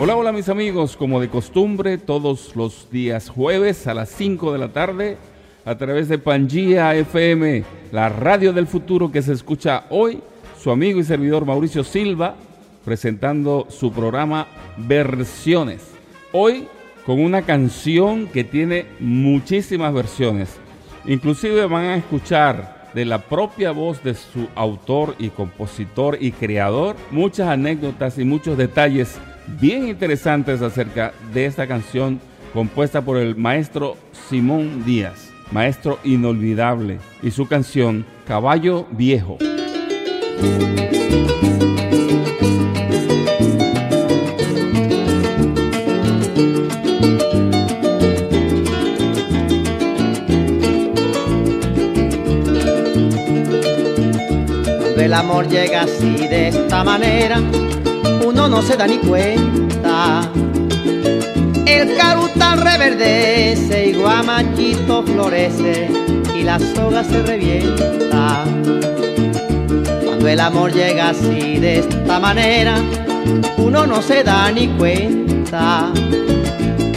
Hola, hola mis amigos, como de costumbre, todos los días jueves a las 5 de la tarde, a través de Pangía FM, la radio del futuro que se escucha hoy, su amigo y servidor Mauricio Silva, presentando su programa Versiones. Hoy con una canción que tiene muchísimas versiones. Inclusive van a escuchar de la propia voz de su autor y compositor y creador muchas anécdotas y muchos detalles bien interesantes acerca de esta canción compuesta por el maestro Simón Díaz, maestro inolvidable, y su canción Caballo Viejo. el amor llega así de esta manera, uno no se da ni cuenta. El carutal reverdece y guamachito florece y la soga se revienta. Cuando el amor llega así de esta manera, uno no se da ni cuenta.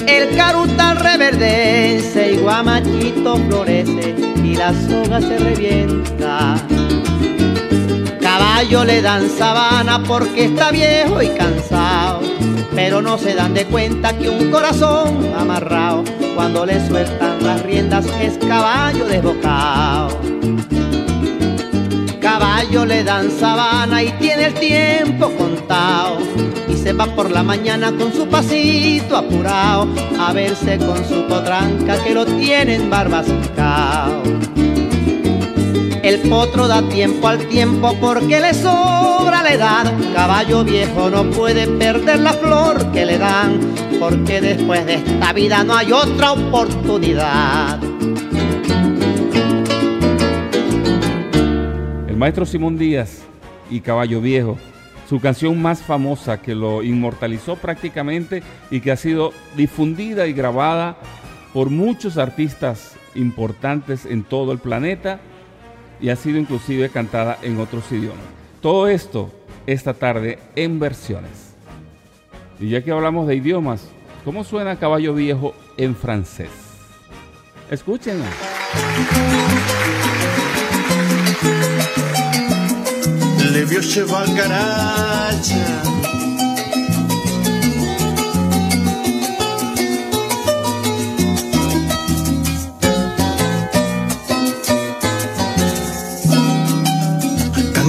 El carutal reverdece y guamachito florece y la soga se revienta caballo le dan sabana porque está viejo y cansado, pero no se dan de cuenta que un corazón amarrado, cuando le sueltan las riendas es caballo desbocado. Caballo le dan sabana y tiene el tiempo contado, y se va por la mañana con su pasito apurado, a verse con su potranca que lo tienen barbascao. El potro da tiempo al tiempo porque le sobra la edad. Caballo viejo no puede perder la flor que le dan, porque después de esta vida no hay otra oportunidad. El maestro Simón Díaz y Caballo Viejo, su canción más famosa que lo inmortalizó prácticamente y que ha sido difundida y grabada por muchos artistas importantes en todo el planeta y ha sido inclusive cantada en otros idiomas. Todo esto esta tarde en versiones. Y ya que hablamos de idiomas, ¿cómo suena caballo viejo en francés? Escúchenla. Le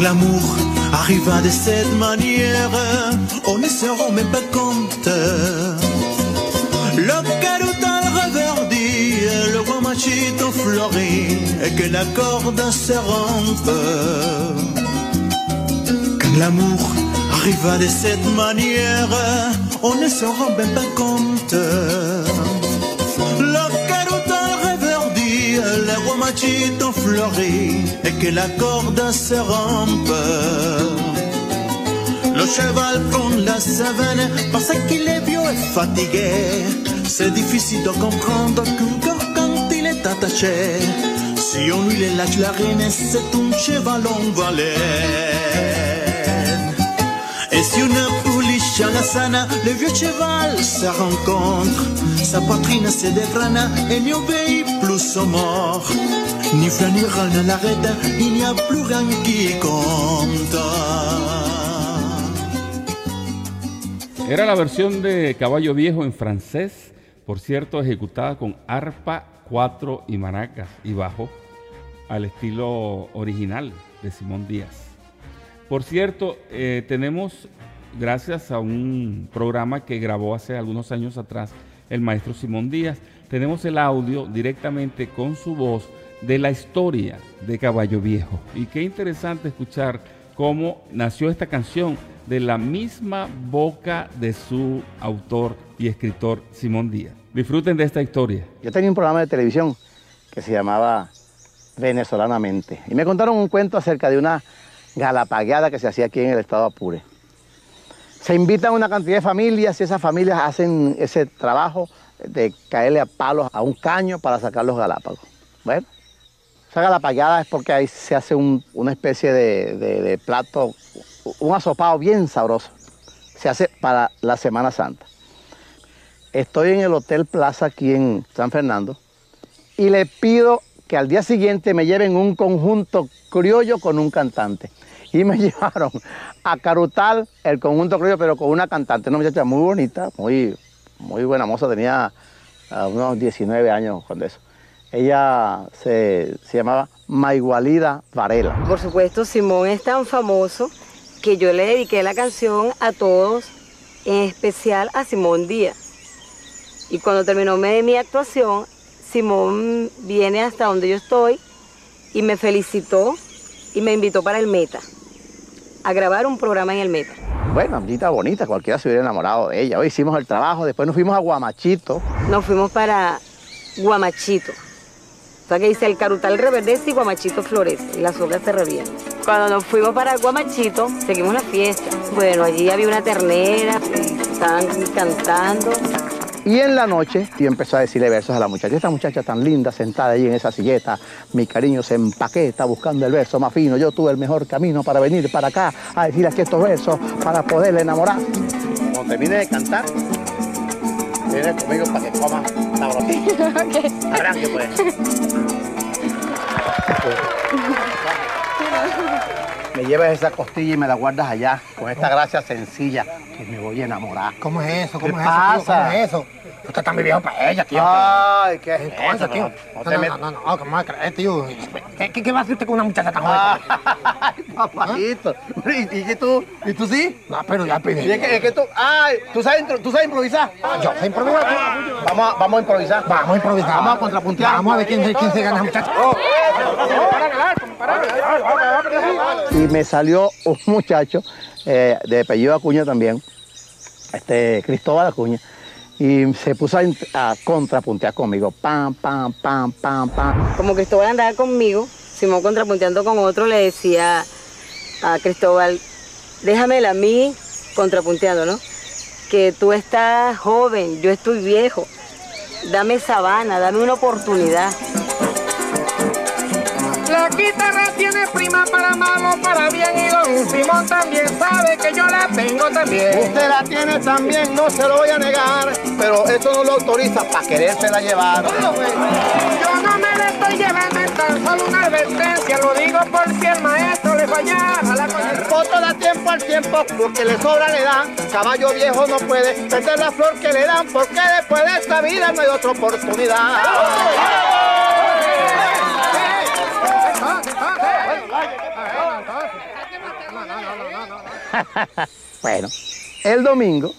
l'amour arriva de cette manière, on ne se rend même pas compte. Le caroutal reverdit, le guamachito fleurit, et que la corde se rompe. Quand l'amour arriva de cette manière, on ne se rend même pas compte. Et que la corde se rompe. Le cheval prend la savane parce qu'il est vieux et fatigué. C'est difficile de comprendre qu'un corps quand il est attaché, si on lui lâche la reine, c'est un cheval en Et si une pouliche à la sana, le vieux cheval se rencontre, sa poitrine se dégrana et n'y obéit Era la versión de Caballo Viejo en francés, por cierto, ejecutada con arpa, cuatro y maracas y bajo, al estilo original de Simón Díaz. Por cierto, eh, tenemos, gracias a un programa que grabó hace algunos años atrás el maestro Simón Díaz, tenemos el audio directamente con su voz de la historia de Caballo Viejo. Y qué interesante escuchar cómo nació esta canción de la misma boca de su autor y escritor Simón Díaz. Disfruten de esta historia. Yo tenía un programa de televisión que se llamaba Venezolanamente y me contaron un cuento acerca de una galapagueada que se hacía aquí en el estado Apure. Se invitan una cantidad de familias y esas familias hacen ese trabajo de caerle a palos a un caño para sacar los galápagos. Bueno, esa galapagueada es porque ahí se hace una especie de, de plato, un asopado bien sabroso. Se hace para la Semana Santa. Estoy en el Hotel Plaza aquí en San Fernando y le pido que al día siguiente me lleven un conjunto criollo con un cantante. Y me llevaron a Carutal el conjunto criollo, pero con una cantante, una muchacha muy bonita, muy, muy buena moza, tenía ah, unos 19 años cuando eso. Ella se, se llamaba Maigualida Varela. Por supuesto, Simón es tan famoso que yo le dediqué la canción a todos, en especial a Simón Díaz. Y cuando terminó mi actuación, Simón viene hasta donde yo estoy y me felicitó y me invitó para el Meta, a grabar un programa en el Meta. Bueno, amiguita bonita, cualquiera se hubiera enamorado de ella. Hoy hicimos el trabajo, después nos fuimos a Guamachito. Nos fuimos para Guamachito. O sea que dice el carutal reverdece y Guamachito florece y las hojas se revientan. Cuando nos fuimos para Guamachito, seguimos la fiesta. Bueno, allí había una ternera, estaban cantando. Y en la noche yo empecé a decirle versos a la muchacha. Esta muchacha tan linda sentada ahí en esa silleta, mi cariño se empaqueta buscando el verso más fino. Yo tuve el mejor camino para venir para acá a decir aquí estos versos para poderle enamorar. Cuando termine de cantar, viene conmigo para que coma sabrosito. okay. Arranque pues. me llevas esa costilla y me la guardas allá, con esta gracia sencilla, que me voy a enamorar. ¿Cómo es eso? ¿Cómo ¿Qué es pasa? eso? tío? ¿Cómo es eso? Tú estás tan viejo para ella, tío. Ay, ¿qué es Entonces, eso? tío. No, No, no no, no, ¿cómo va a creer, tío? ¿Qué, qué, qué va a hacer usted con una muchacha tan joven? Ay, papajito. ¿Y, tú? ¿Y tú sí? No, pero ya pide. ¿Y es que, es que tú? Ay, ¿tú sabes, ¿tú sabes improvisar? Yo sé improvisar. Vamos a, vamos a improvisar. Vamos a improvisar. Vamos a contrapuntear. Vamos a ver quién, quién se gana muchacha. Y me salió un muchacho eh, de apellido Acuña también, este Cristóbal Acuña, y se puso a, contrapuntear conmigo. Pam, pam, pam, pam, pam. Como Cristóbal andaba conmigo, Simón contrapunteando con otro, le decía a Cristóbal, déjamela a mí contrapunteando, ¿no? Que tú estás joven, yo estoy viejo. Dame sabana, dame una oportunidad. La guitarra tiene prima para malo, para bien y don Simón también sabe que yo la tengo también. Usted la tiene también, no se lo voy a negar, pero eso no lo autoriza para querérsela llevar. Yo no me la estoy llevando en tan solo una advertencia, lo digo por si el maestro le fallara a la da tiempo al tiempo, porque le sobra le dan. Caballo viejo no puede perder la flor que le dan, porque después de esta vida no hay otra oportunidad. Bueno, el domingo,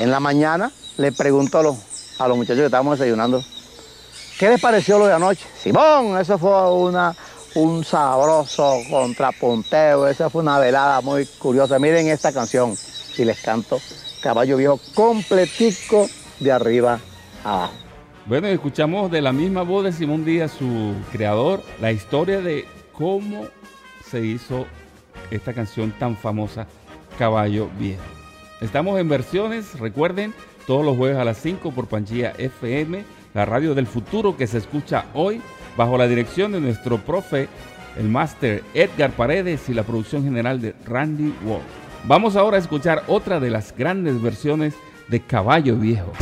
en la mañana, le pregunto a los, a los muchachos que estábamos desayunando, ¿qué les pareció lo de anoche? Simón, eso fue una, un sabroso contrapunteo, esa fue una velada muy curiosa. Miren esta canción, y les canto Caballo Viejo completico de arriba abajo. Bueno, escuchamos de la misma voz de Simón Díaz, su creador, la historia de cómo se hizo esta canción tan famosa, Caballo Viejo. Estamos en versiones, recuerden, todos los jueves a las 5 por Pangía FM, la radio del futuro que se escucha hoy bajo la dirección de nuestro profe, el máster Edgar Paredes y la producción general de Randy Wall. Vamos ahora a escuchar otra de las grandes versiones de Caballo Viejo.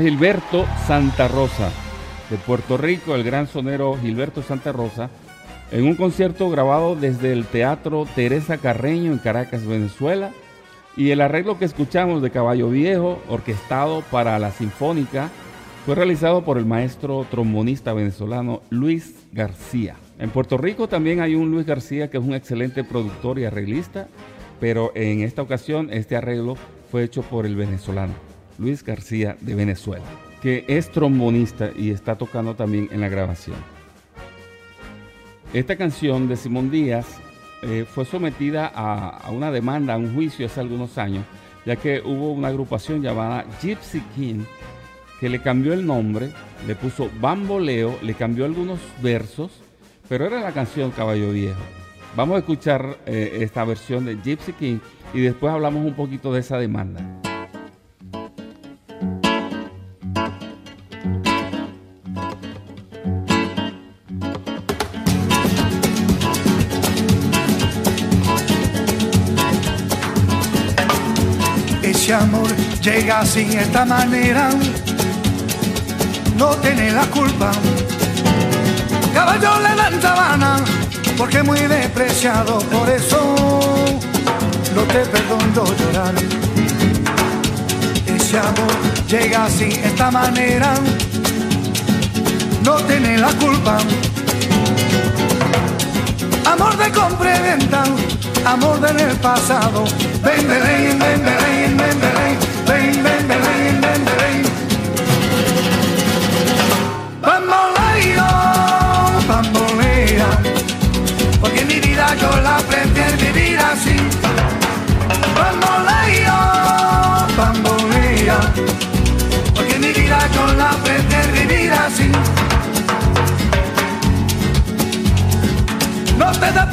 Gilberto Santa Rosa, de Puerto Rico, el gran sonero Gilberto Santa Rosa, en un concierto grabado desde el Teatro Teresa Carreño en Caracas, Venezuela. Y el arreglo que escuchamos de Caballo Viejo, orquestado para la Sinfónica, fue realizado por el maestro trombonista venezolano Luis García. En Puerto Rico también hay un Luis García que es un excelente productor y arreglista, pero en esta ocasión este arreglo fue hecho por el venezolano Luis García de Venezuela, que es trombonista y está tocando también en la grabación. Esta canción de Simón Díaz eh, fue sometida a, una demanda, a un juicio hace algunos años, ya que hubo una agrupación llamada Gypsy King que le cambió el nombre, le puso Bamboleo, le cambió algunos versos, pero era la canción Caballo Viejo. Vamos a escuchar eh, esta versión de Gypsy King y después hablamos un poquito de esa demanda. Llega así, esta manera, no tiene la culpa. Caballo le dan sabana, porque muy despreciado, por eso no te perdono llorar. Ese amor llega así, esta manera, no tiene la culpa. Amor de compra y venta, amor del pasado. Ven, ven, ven, ven, ven, ven, ven,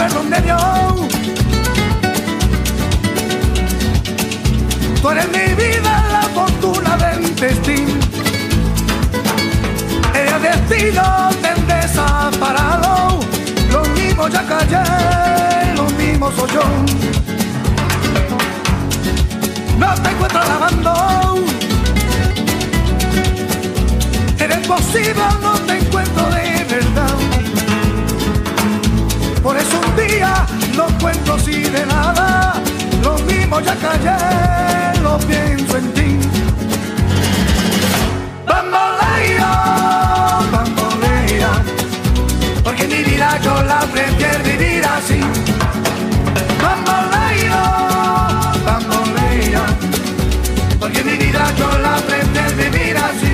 perdón de Dios. Tú eres mi vida, la fortuna del destino. El destino te desaparado. Lo mismo ya callé, lo mismo soy yo. No te encuentro lavando. Eres posible, no mismo ya callé, lo pienso en ti. Bambolea, bambolea, porque mi vida yo la prefiero vivir así. Bambolea, bambolea, porque mi vida yo la prefiero vivir así.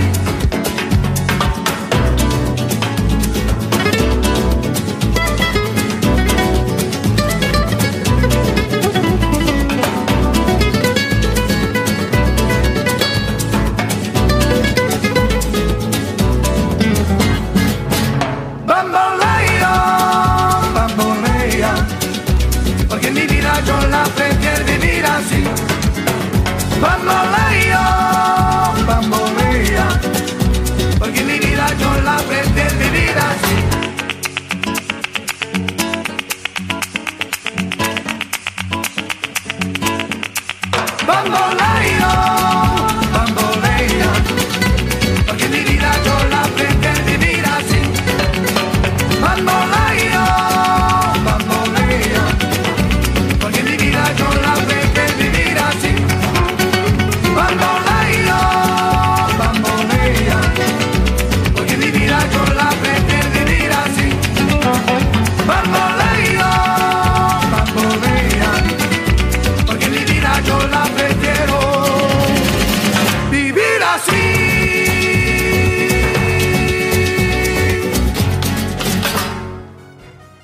my.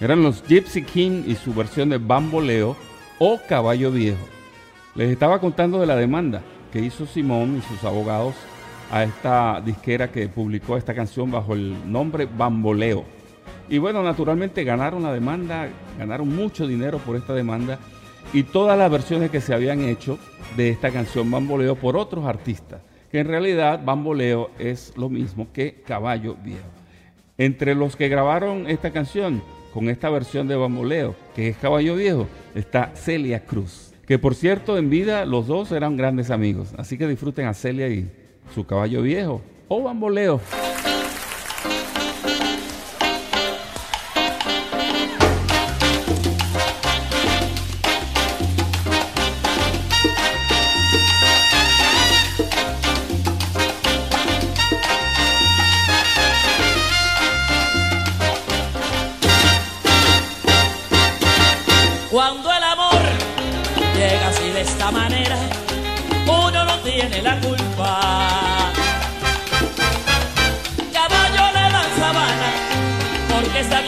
Eran los Gypsy King y su versión de Bamboleo o Caballo Viejo. Les estaba contando de la demanda que hizo Simón y sus abogados a esta disquera que publicó esta canción bajo el nombre Bamboleo. Y bueno, naturalmente ganaron la demanda, ganaron mucho dinero por esta demanda y todas las versiones que se habían hecho de esta canción Bamboleo por otros artistas, que en realidad Bamboleo es lo mismo que Caballo Viejo. Entre los que grabaron esta canción con esta versión de Bamboleo, que es Caballo Viejo, está Celia Cruz. Que por cierto, en vida los dos eran grandes amigos. Así que disfruten a Celia y su Caballo Viejo o Bamboleo.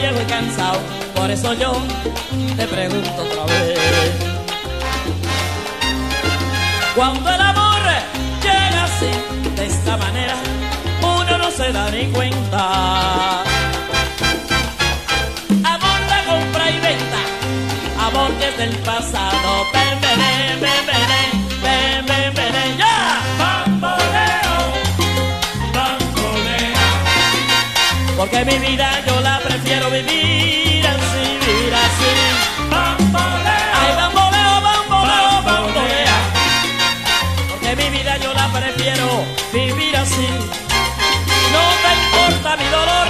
Y cansado. Por eso yo te pregunto otra vez. Cuando el amor llega así de esta manera, uno no se da ni cuenta. Amor de compra y venta amor que es del pasado. Ven, ven, ven, ven, ven, ven, ven, ven, ven, ya. porque mi vida yo la prefiero vivir así, vivir así. Bamboleo, ay bamboleo, bamboleo, bambolea, porque mi vida yo la prefiero vivir así. No te importa mi dolor.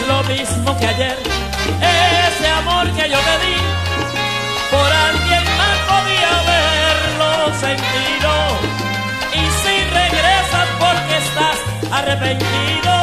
Es lo mismo que ayer. Ese amor que yo te di, por alguien más podía haberlo sentido. Y si regresas porque estás arrepentido,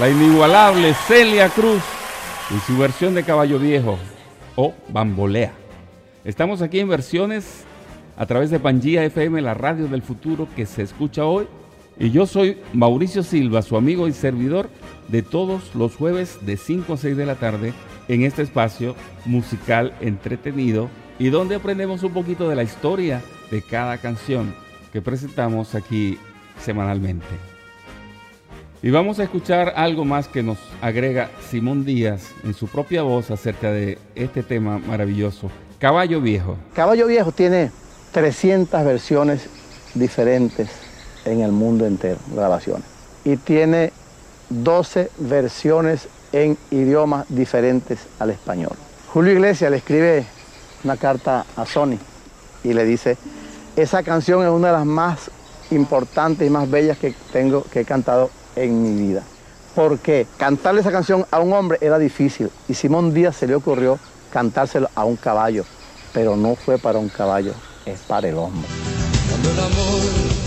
La inigualable Celia Cruz y su versión de Caballo Viejo o Bambolea. Estamos aquí en versiones a través de Pangía FM, la radio del futuro que se escucha hoy. Y yo soy Mauricio Silva, su amigo y servidor de todos los jueves de 5 a 6 de la tarde en este espacio musical entretenido y donde aprendemos un poquito de la historia de cada canción que presentamos aquí semanalmente. Y vamos a escuchar algo más que nos agrega Simón Díaz en su propia voz acerca de este tema maravilloso, Caballo Viejo. Caballo Viejo tiene 300 versiones diferentes en el mundo entero, grabaciones. Y tiene 12 versiones en idiomas diferentes al español. Julio Iglesias le escribe una carta a Sony y le dice, esa canción es una de las más importantes y más bellas que tengo, que he cantado en mi vida. Porque cantarle esa canción a un hombre era difícil y Simón Díaz se le ocurrió cantárselo a un caballo, pero no fue para un caballo, es para el hombre. Cuando el amor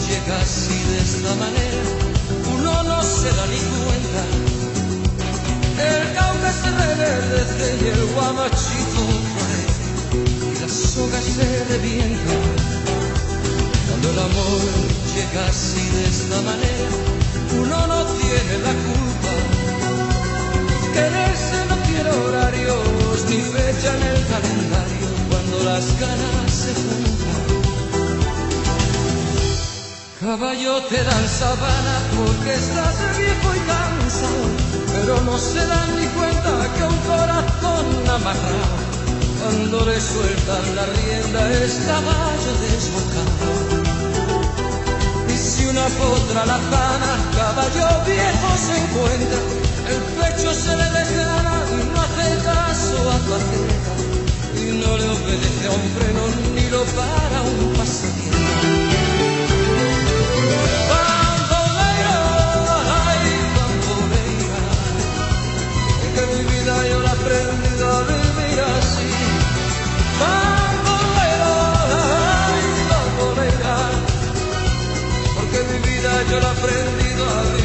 llega así de esta manera, uno no se da ni cuenta. El cauca se reverdece y el guamachito y la soga se revienta. Cuando el amor llega así de esta manera, uno no tiene la culpa. Quererse no tiene horarios ni fecha en el calendario cuando las ganas se juntan. Caballo te dan sabana porque estás viejo y cansado, pero no se dan ni cuenta que un corazón amarrado, cuando le sueltan la rienda es caballo desbocado. Una potra la caballo viejo se encuentra, el pecho se le desgrana y no hace caso a tu y no le obedece a un freno ni lo para un pasatiempo. Yo la he aprendido a vivir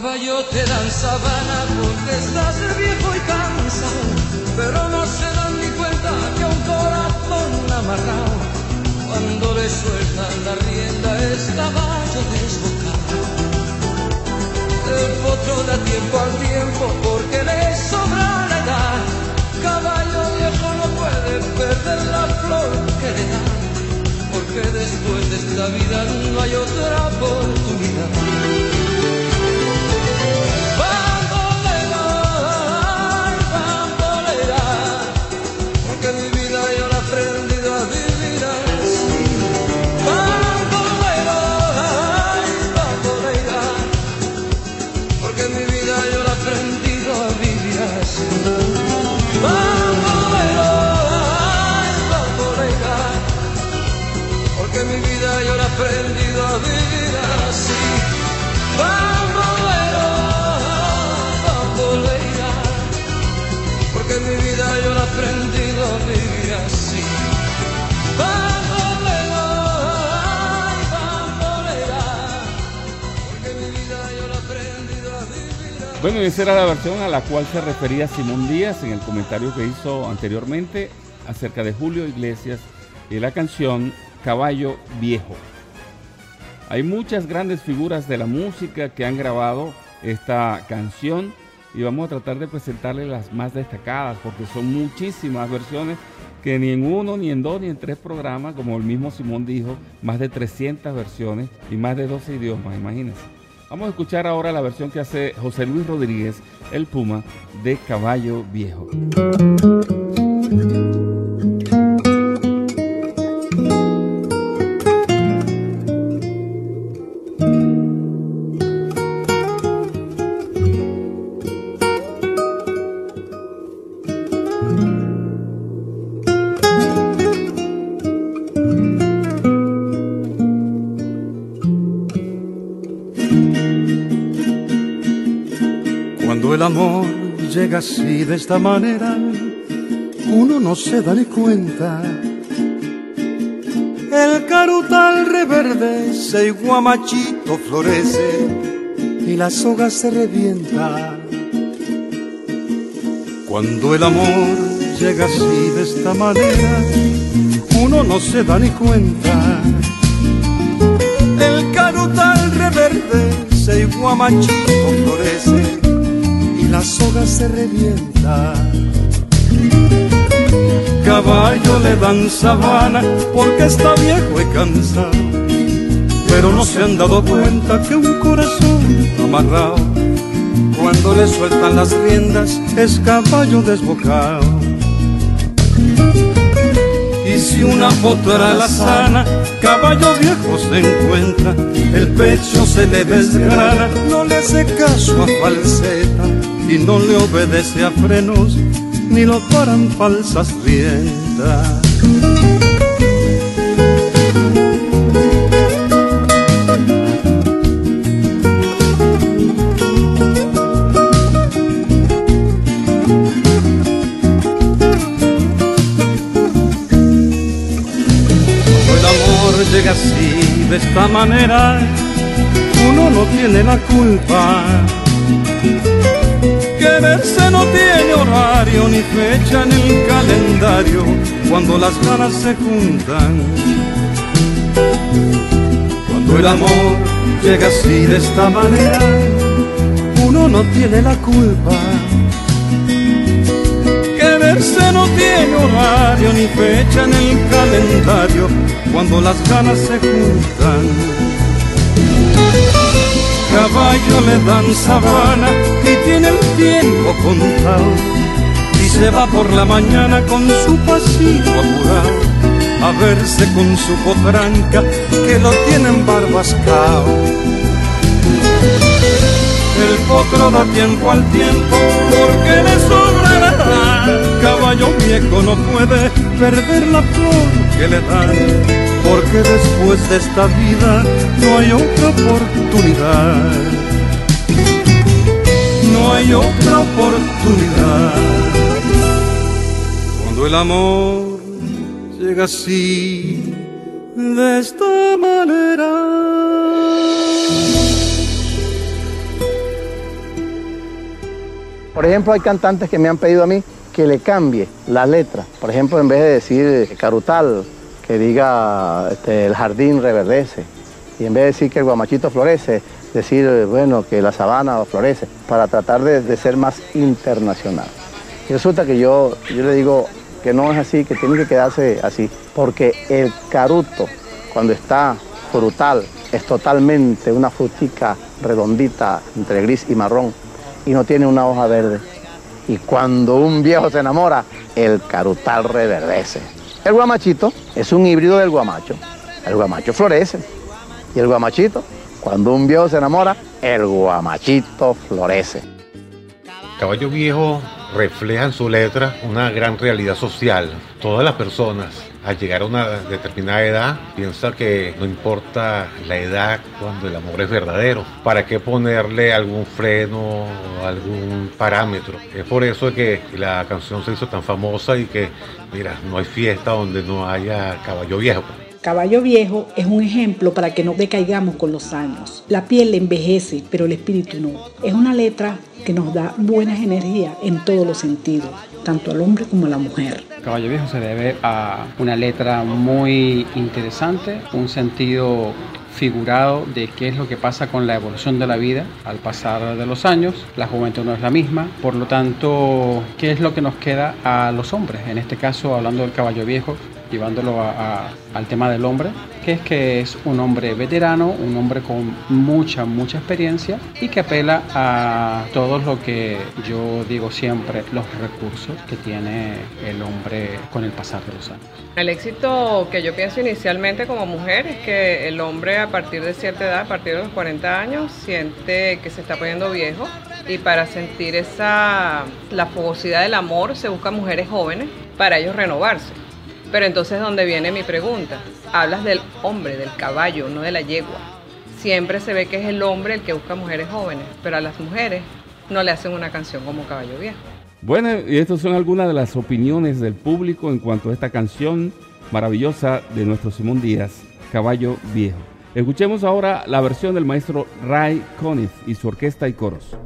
Caballo te dan sabana porque estás viejo y cansado, pero no se dan ni cuenta que un corazón amarrado cuando le sueltan la rienda es caballo desbocado. El potro da tiempo al tiempo porque le sobra la edad. Caballo viejo no puede perder la flor que le da, porque después de esta vida no hay otra oportunidad. Bueno, esa era la versión a la cual se refería Simón Díaz en el comentario que hizo anteriormente acerca de Julio Iglesias y la canción Caballo Viejo. Hay muchas grandes figuras de la música que han grabado esta canción y vamos a tratar de presentarles las más destacadas porque son muchísimas versiones que ni en uno, ni en dos, ni en tres programas, como el mismo Simón dijo, más de 300 versiones y más de 12 idiomas, imagínense. Vamos a escuchar ahora la versión que hace José Luis Rodríguez, el Puma, de Caballo Viejo. Llega así de esta manera, uno no se da ni cuenta. El carutal reverdece y guamachito florece y la soga se revienta. Cuando el amor llega así de esta manera, uno no se da ni cuenta. El carutal reverdece y guamachito florece y la soga se revienta. Caballo le dan sabana porque está viejo y cansado, pero no se han dado cuenta que un corazón amarrado, cuando le sueltan las riendas, es caballo desbocado. Y si una potra la sana, caballo viejo se encuentra, el pecho se le desgrana, no le hace caso a falseta y no le obedece a frenos, ni lo paran falsas riendas. llega así, de esta manera, uno no tiene la culpa. Quererse no tiene horario ni fecha en el calendario cuando las ganas se juntan. Cuando el amor llega así de esta manera, uno no tiene la culpa Quererse no tiene horario ni fecha en el calendario cuando las ganas se juntan. Caballo le dan sabana y tiene el tiempo contado y se va por la mañana con su pasito apurado a verse con su potranca que lo tienen barbascao. El potro da tiempo al tiempo porque le sobra la Caballo viejo no puede perder la flor que le dan, porque después de esta vida no hay otra oportunidad. No hay otra oportunidad. Cuando el amor llega así, de esta manera. Por ejemplo, hay cantantes que me han pedido a mí que le cambie la letra. Por ejemplo, en vez de decir carutal, que diga este, el jardín reverdece. Y en vez de decir que el guamachito florece, decir, bueno, que la sabana florece, para tratar de, de ser más internacional. Y resulta que yo, yo le digo que no es así, que tiene que quedarse así, porque el caruto, cuando está frutal, es totalmente una frutica redondita entre gris y marrón y no tiene una hoja verde. Y cuando un viejo se enamora, el carutal reverdece. El guamachito es un híbrido del guamacho. El guamacho florece. Y el guamachito, cuando un viejo se enamora, el guamachito florece. Caballo Viejo refleja en su letra una gran realidad social. Todas las personas al llegar a una determinada edad piensan que no importa la edad cuando el amor es verdadero. ¿Para qué ponerle algún freno o algún parámetro? Es por eso que la canción se hizo tan famosa y que, mira, no hay fiesta donde no haya Caballo Viejo. Caballo Viejo es un ejemplo para que no decaigamos con los años. La piel envejece, pero el espíritu no. Es una letra que nos da buenas energías en todos los sentidos, tanto al hombre como a la mujer. Caballo Viejo se debe a una letra muy interesante, un sentido figurado de qué es lo que pasa con la evolución de la vida al pasar de los años. La juventud no es la misma, por lo tanto, ¿qué es lo que nos queda a los hombres? En este caso, hablando del caballo viejo, llevándolo al tema del hombre, que es que es un hombre veterano, un hombre con mucha, mucha experiencia y que apela a todo lo que yo digo siempre, los recursos que tiene el hombre con el pasar de los años. El éxito que yo pienso inicialmente como mujer es que el hombre a partir de cierta edad, a partir de los 40 años, siente que se está poniendo viejo y para sentir esa la fogosidad del amor se buscan mujeres jóvenes para ellos renovarse. Pero entonces, ¿dónde viene mi pregunta? Hablas del hombre, del caballo, no de la yegua. Siempre se ve que es el hombre el que busca mujeres jóvenes, pero a las mujeres no le hacen una canción como Caballo Viejo. Bueno, y estas son algunas de las opiniones del público en cuanto a esta canción maravillosa de nuestro Simón Díaz, Caballo Viejo. Escuchemos ahora la versión del maestro Ray Conniff y su orquesta y coros.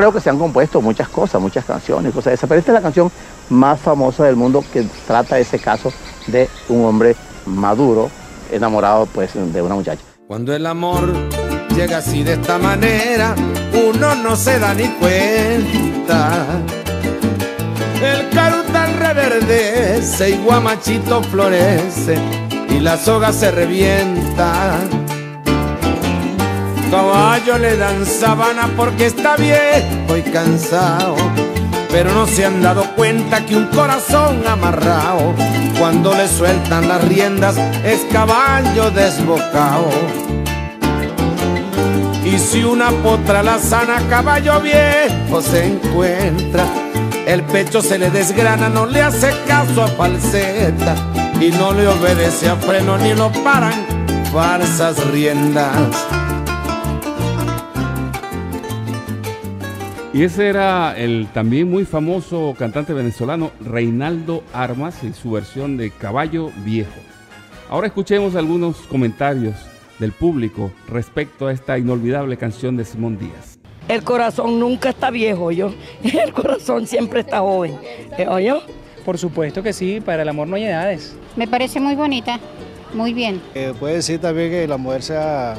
Creo que se han compuesto muchas cosas, muchas canciones, cosas de esas, pero esta es la canción más famosa del mundo que trata ese caso de un hombre maduro, enamorado pues de una muchacha. Cuando el amor llega así de esta manera, uno no se da ni cuenta. El carutal reverdece y guamachito florece y la soga se revienta. Caballo le dan sabana porque está viejo y cansado, pero no se han dado cuenta que un corazón amarrado, cuando le sueltan las riendas, es caballo desbocado. Y si una potra la sana, caballo viejo se encuentra, el pecho se le desgrana, no le hace caso a falseta y no le obedece a freno ni lo paran falsas riendas. Y ese era el también muy famoso cantante venezolano Reinaldo Armas en su versión de Caballo Viejo. Ahora escuchemos algunos comentarios del público respecto a esta inolvidable canción de Simón Díaz. El corazón nunca está viejo, yo. El corazón siempre está joven. ¿Eh, ¿Oyó? Por supuesto que sí, para el amor no hay edades. Me parece muy bonita, muy bien. Eh, puede decir también que la mujer sea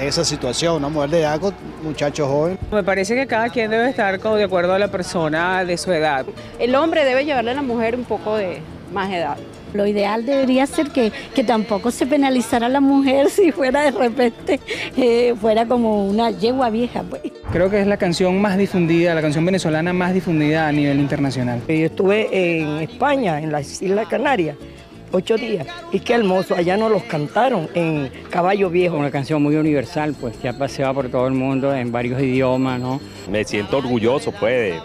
esa situación, una mujer de edad con muchacho joven. Me parece que cada quien debe estar como de acuerdo a la persona de su edad. El hombre debe llevarle a la mujer un poco de más edad. Lo ideal debería ser que, que tampoco se penalizara a la mujer si fuera de repente, eh, fuera como una yegua vieja. Pues. Creo que es la canción más difundida, la canción venezolana más difundida a nivel internacional. Yo estuve en España, en las Islas Canarias, ocho días. Y qué hermoso, allá nos los cantaron en Caballo Viejo. Una canción muy universal, pues que ha paseado por todo el mundo en varios idiomas, ¿no? Me siento orgulloso, pues, de,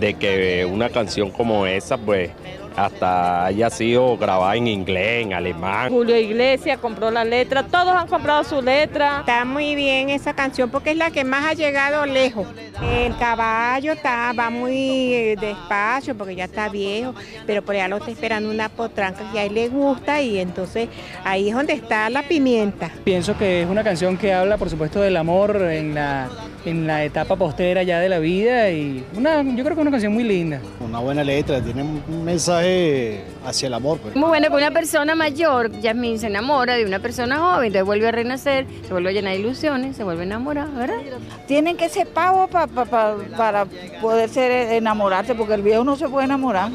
de que una canción como esa, pues, hasta haya sido grabada en inglés, en alemán. Julio Iglesias compró la letra, todos han comprado su letra. Está muy bien esa canción porque es la que más ha llegado lejos. El caballo está, va muy eh, despacio porque ya está viejo, pero por allá lo está esperando una potranca que a él le gusta y entonces ahí es donde está la pimienta. Pienso que es una canción que habla, por supuesto, del amor en la, en la etapa postera ya de la vida y una, yo creo que es una canción muy linda. Una buena letra, tiene un mensaje hacia el amor. Pues. Muy bueno, que una persona mayor, Yasmín, se enamora de una persona joven, entonces vuelve a renacer, se vuelve a llenar de ilusiones, se vuelve a enamorar, ¿verdad? Tienen que ser pavos pa, pa, pa, para poder ser, enamorarse, porque el viejo no se puede enamorar.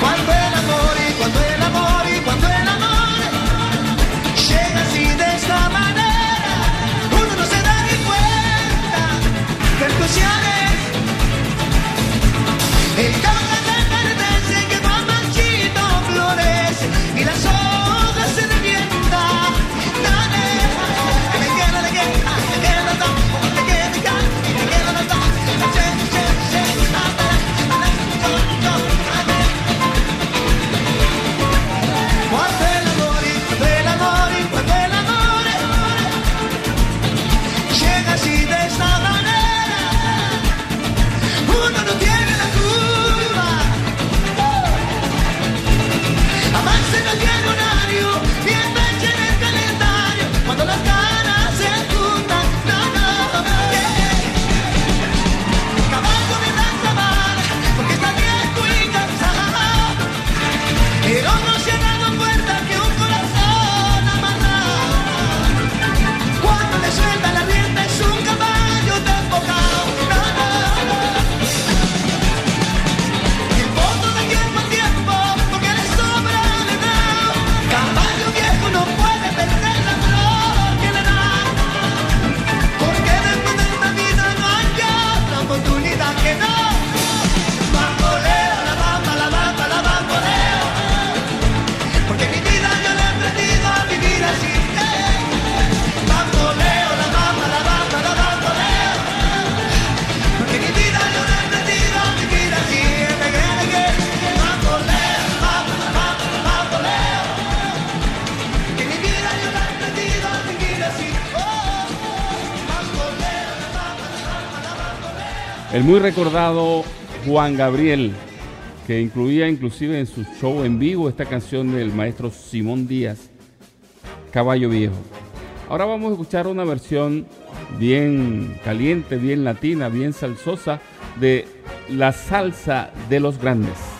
Cuando el amor y cuando el amor y cuando el muy recordado Juan Gabriel, que incluía inclusive en su show en vivo esta canción del maestro Simón Díaz, Caballo Viejo. Ahora vamos a escuchar una versión bien caliente, bien latina, bien salsosa de la salsa de los grandes.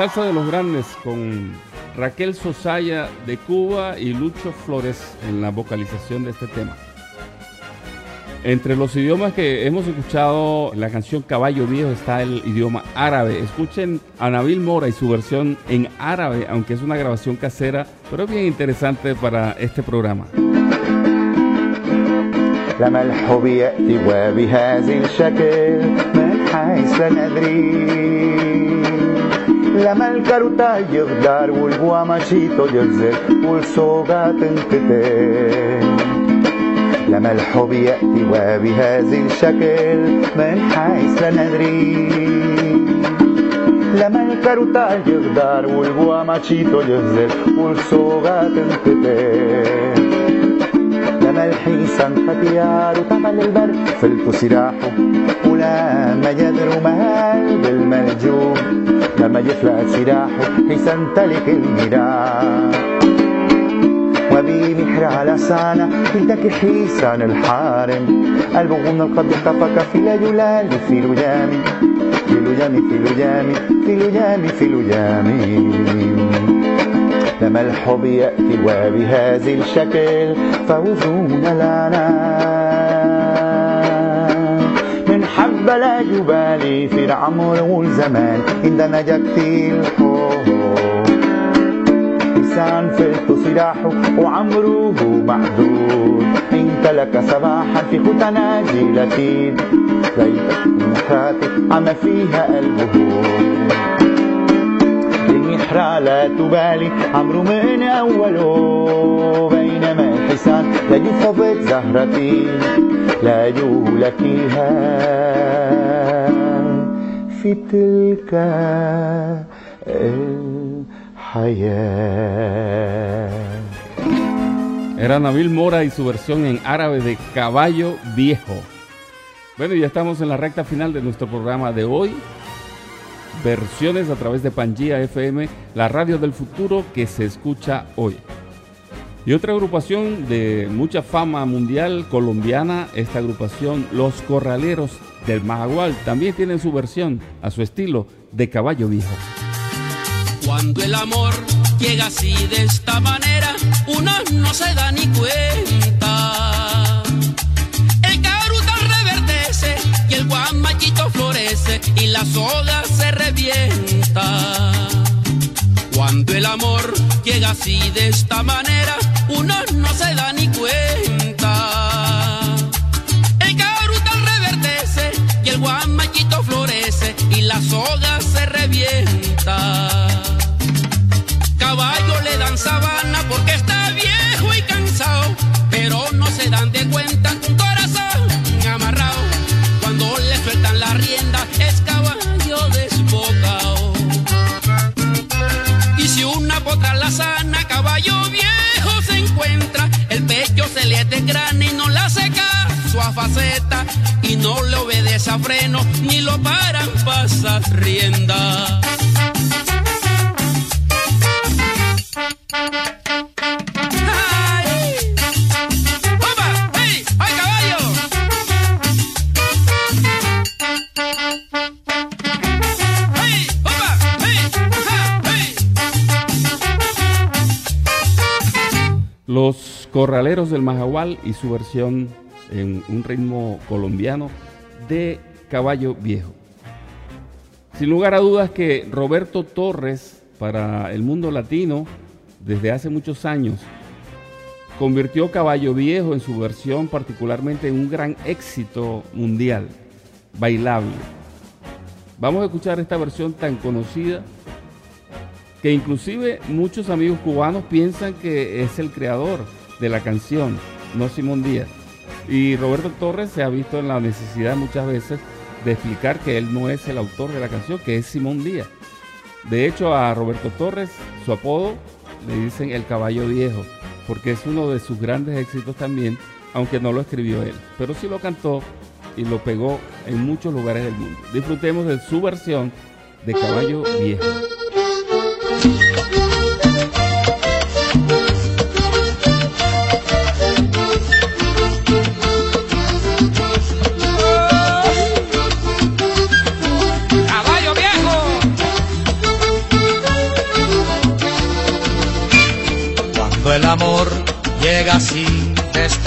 salsa de los grandes con Raquel Sosaya de Cuba y Lucho Flores en la vocalización de este tema. Entre los idiomas que hemos escuchado en la canción Caballo Viejo está el idioma árabe. Escuchen a Nabil Mora y su versión en árabe, aunque es una grabación casera, pero es bien interesante para este programa. لما الحب يأتي وبهذا الشكل من حيث لا ندري l'amalkaruta yogdar ul guamachito yogzer ul sogat لما الحب يأتي وبهذا الشكل من حيث لا ندري لما الكروتا يغدر والغواماتشيتو يهزر والصوغة تنقطع لما الحيسان فتيار وطبل البر فلتو سلاحه ولما يدروا مال بالملجوم لما جفلت سراحه هي سنتلك الملاح وبي محر على سانا كلتك حيسان الحارم. البغون من القد اتفق في الأجلال في لجامي في لجامي في لجامي في لجامي في لجامي لما الحب يأتي وبهذا الشكل فوزون لنا من حب لا جبالي في العمر والزمان. عندما جبتي الحب لسان فلت سلاحه وعمره معدود. انت لك صباحا في ختنا جيلتي ليلة محراتي عم فيها قلبه لا تبالي عمرو من أوله بينما الحسان لا يفضت زهرتي لا يولكيها في تلك الحياة Era Nabil Mora y su versión en árabe de Caballo Viejo. Bueno, ya estamos en la recta final de nuestro programa de hoy. Versiones a través de Pangía FM, la radio del futuro que se escucha hoy. Y otra agrupación de mucha fama mundial colombiana, esta agrupación Los Corraleros del Mahagual, también tienen su versión a su estilo de Caballo Viejo. Cuando el amor llega así de esta manera, uno no se da ni cuenta. El caruta reverdece y el guamachito florece y la soga se revienta. Cuando el amor llega así de esta manera, uno no se da ni cuenta. El caruta reverdece y el guamachito florece y la soga se revienta. Caballo le dan sabana porque su faceta y no le obedece a freno ni lo paran pasas rienda. Los Corraleros del Mahahual y su versión en un ritmo colombiano de Caballo Viejo. Sin lugar a dudas que Roberto Torres, para el mundo latino, desde hace muchos años, convirtió Caballo Viejo en su versión particularmente en un gran éxito mundial, bailable. Vamos a escuchar esta versión tan conocida que inclusive muchos amigos cubanos piensan que es el creador de la canción, no Simón Díaz. Y Roberto Torres se ha visto en la necesidad muchas veces de explicar que él no es el autor de la canción, que es Simón Díaz. De hecho, a Roberto Torres, su apodo, le dicen el caballo viejo, porque es uno de sus grandes éxitos también, aunque no lo escribió él, pero sí lo cantó y lo pegó en muchos lugares del mundo. Disfrutemos de su versión de Caballo Viejo.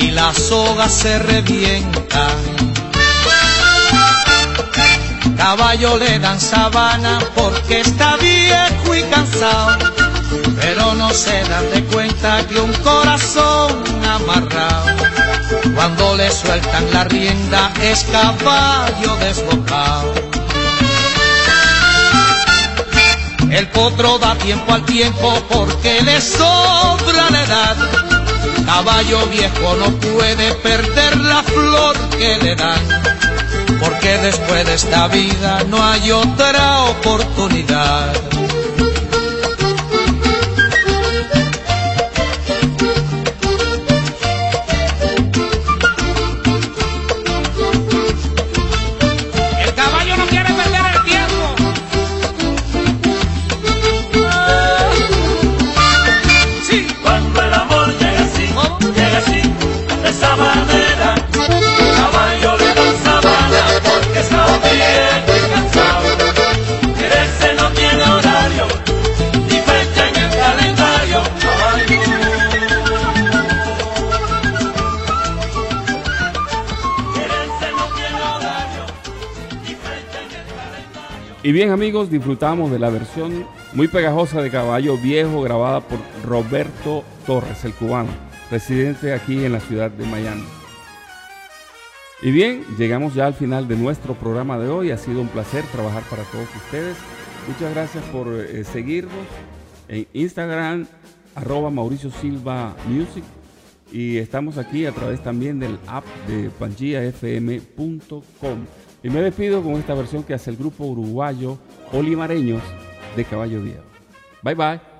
y la soga se revienta. Caballo le dan sabana porque está viejo y cansado, pero no se dan de cuenta que un corazón amarrado, cuando le sueltan la rienda es caballo desbocado. El potro da tiempo al tiempo porque le sobra la edad. Caballo viejo no puede perder la flor que le dan, porque después de esta vida no hay otra oportunidad. Y bien amigos, disfrutamos de la versión muy pegajosa de Caballo Viejo grabada por Roberto Torres, el cubano, residente aquí en la ciudad de Miami. Y bien, llegamos ya al final de nuestro programa de hoy. Ha sido un placer trabajar para todos ustedes. Muchas gracias por eh, seguirnos en Instagram, arroba Mauricio Silva Music. Y estamos aquí a través también del app de pangiafm.com. Y me despido con esta versión que hace el grupo uruguayo Olimareños de Caballo Viejo. Bye bye.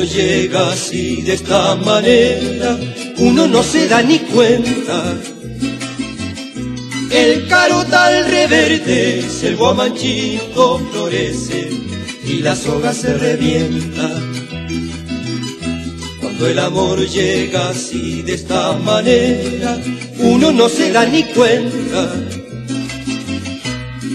Amor llega así de esta manera, uno no se da ni cuenta. El carotal reverdece, el guamanchito florece y la soga se revienta. Cuando el amor llega así de esta manera, uno no se da ni cuenta.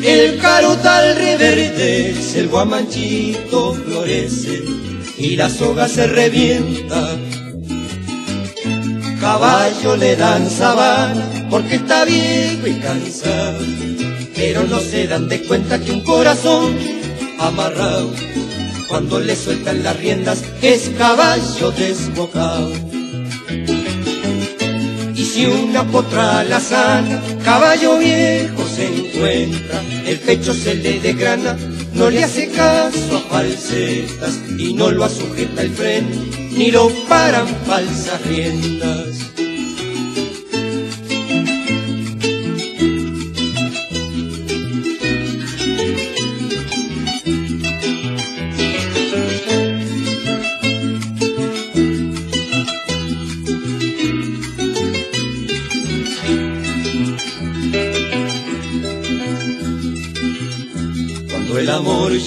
El carotal reverdece, el guamanchito florece y la soga se revienta. Caballo le dan sabana porque está viejo y cansado, pero no se dan de cuenta que un corazón amarrado, cuando le sueltan las riendas, es caballo desbocado. Y si una potra la sana, caballo viejo se encuentra, el pecho se le degrana, no le hace caso a falsetas y no lo asujeta el freno, ni lo paran falsas riendas.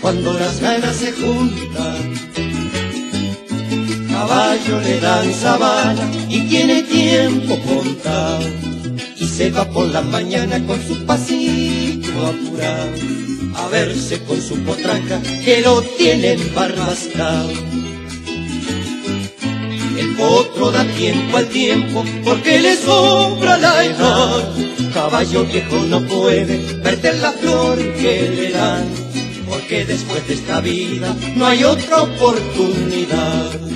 Cuando las ganas se juntan, caballo le dan sabana y tiene tiempo contado. Y se va por la mañana con su pasito apurado a verse con su potranca que lo tienen barbascado. El potro da tiempo al tiempo porque le sobra la edad. Caballo viejo no puede perder la flor que le dan, porque después de esta vida no hay otra oportunidad.